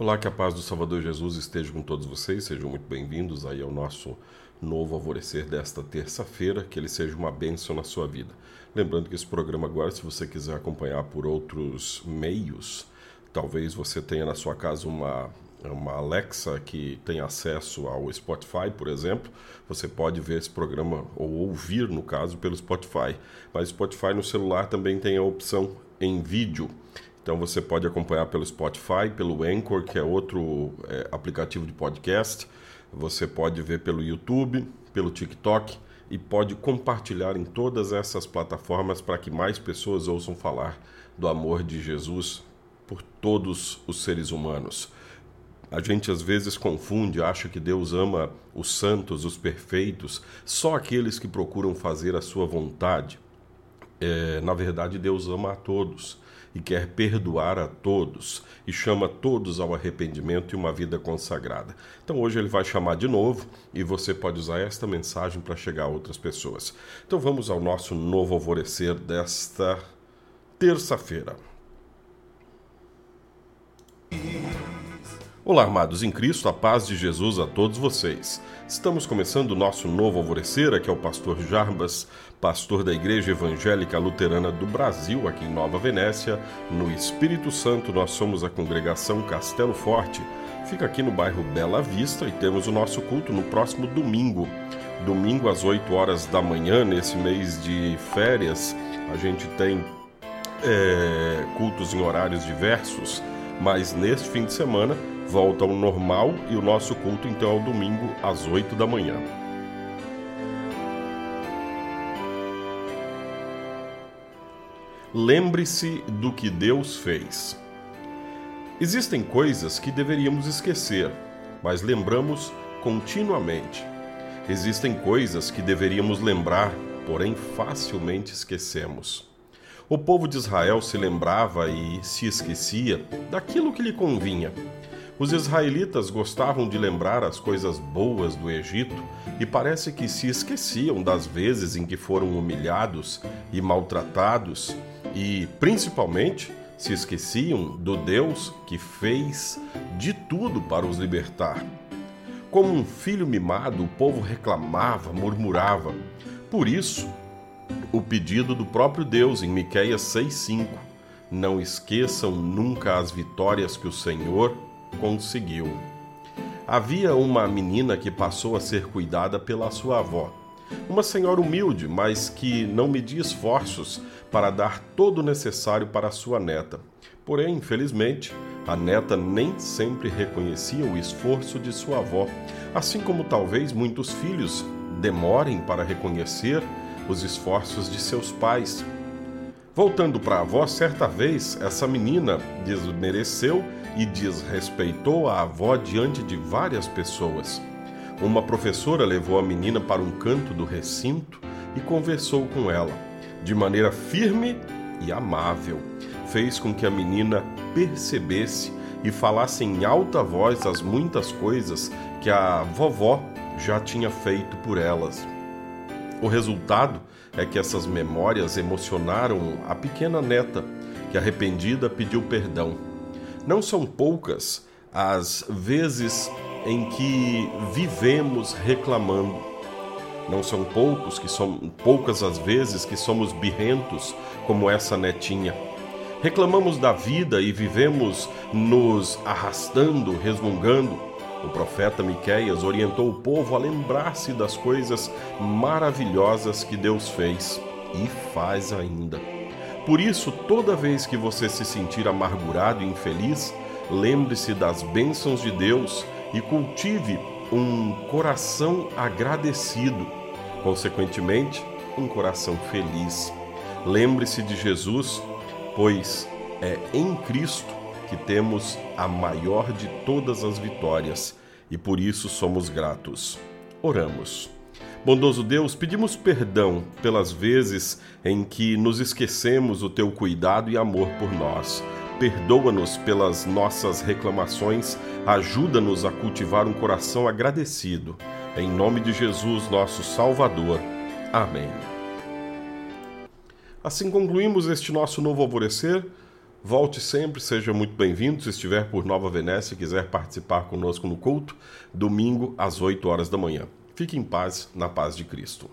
Olá, que a paz do Salvador Jesus esteja com todos vocês. Sejam muito bem-vindos aí ao nosso novo alvorecer desta terça-feira. Que ele seja uma bênção na sua vida. Lembrando que esse programa agora, se você quiser acompanhar por outros meios, talvez você tenha na sua casa uma uma Alexa que tem acesso ao Spotify, por exemplo, você pode ver esse programa ou ouvir, no caso, pelo Spotify. Mas Spotify no celular também tem a opção em vídeo. Então você pode acompanhar pelo Spotify, pelo Anchor, que é outro é, aplicativo de podcast. Você pode ver pelo YouTube, pelo TikTok e pode compartilhar em todas essas plataformas para que mais pessoas ouçam falar do amor de Jesus por todos os seres humanos. A gente às vezes confunde, acha que Deus ama os santos, os perfeitos, só aqueles que procuram fazer a sua vontade. É, na verdade, Deus ama a todos e quer perdoar a todos e chama todos ao arrependimento e uma vida consagrada. Então hoje ele vai chamar de novo e você pode usar esta mensagem para chegar a outras pessoas. Então vamos ao nosso novo alvorecer desta terça-feira. Olá, amados em Cristo, a paz de Jesus a todos vocês. Estamos começando o nosso novo alvorecer, aqui é o pastor Jarbas, pastor da Igreja Evangélica Luterana do Brasil, aqui em Nova Venécia, no Espírito Santo. Nós somos a congregação Castelo Forte. Fica aqui no bairro Bela Vista e temos o nosso culto no próximo domingo. Domingo às 8 horas da manhã, nesse mês de férias, a gente tem é, cultos em horários diversos, mas neste fim de semana volta ao normal e o nosso culto então é o domingo às 8 da manhã. Lembre-se do que Deus fez. Existem coisas que deveríamos esquecer, mas lembramos continuamente. Existem coisas que deveríamos lembrar, porém facilmente esquecemos. O povo de Israel se lembrava e se esquecia daquilo que lhe convinha os israelitas gostavam de lembrar as coisas boas do Egito e parece que se esqueciam das vezes em que foram humilhados e maltratados e, principalmente, se esqueciam do Deus que fez de tudo para os libertar. Como um filho mimado, o povo reclamava, murmurava. Por isso, o pedido do próprio Deus em Miqueias 6:5: Não esqueçam nunca as vitórias que o Senhor conseguiu. Havia uma menina que passou a ser cuidada pela sua avó. Uma senhora humilde, mas que não media esforços para dar todo o necessário para sua neta. Porém, infelizmente, a neta nem sempre reconhecia o esforço de sua avó, assim como talvez muitos filhos demorem para reconhecer os esforços de seus pais. Voltando para a avó, certa vez essa menina desmereceu e desrespeitou a avó diante de várias pessoas. Uma professora levou a menina para um canto do recinto e conversou com ela, de maneira firme e amável. Fez com que a menina percebesse e falasse em alta voz as muitas coisas que a vovó já tinha feito por elas. O resultado é que essas memórias emocionaram a pequena neta, que arrependida pediu perdão não são poucas as vezes em que vivemos reclamando. Não são poucos que são poucas as vezes que somos birrentos como essa netinha. Reclamamos da vida e vivemos nos arrastando, resmungando. O profeta Miqueias orientou o povo a lembrar-se das coisas maravilhosas que Deus fez e faz ainda. Por isso, toda vez que você se sentir amargurado e infeliz, lembre-se das bênçãos de Deus e cultive um coração agradecido, consequentemente, um coração feliz. Lembre-se de Jesus, pois é em Cristo que temos a maior de todas as vitórias e por isso somos gratos. Oramos. Bondoso Deus, pedimos perdão pelas vezes em que nos esquecemos do teu cuidado e amor por nós. Perdoa-nos pelas nossas reclamações, ajuda-nos a cultivar um coração agradecido. Em nome de Jesus, nosso Salvador. Amém. Assim concluímos este nosso novo alvorecer. Volte sempre, seja muito bem-vindo. Se estiver por Nova Venécia e quiser participar conosco no culto, domingo às 8 horas da manhã. Fique em paz, na paz de Cristo.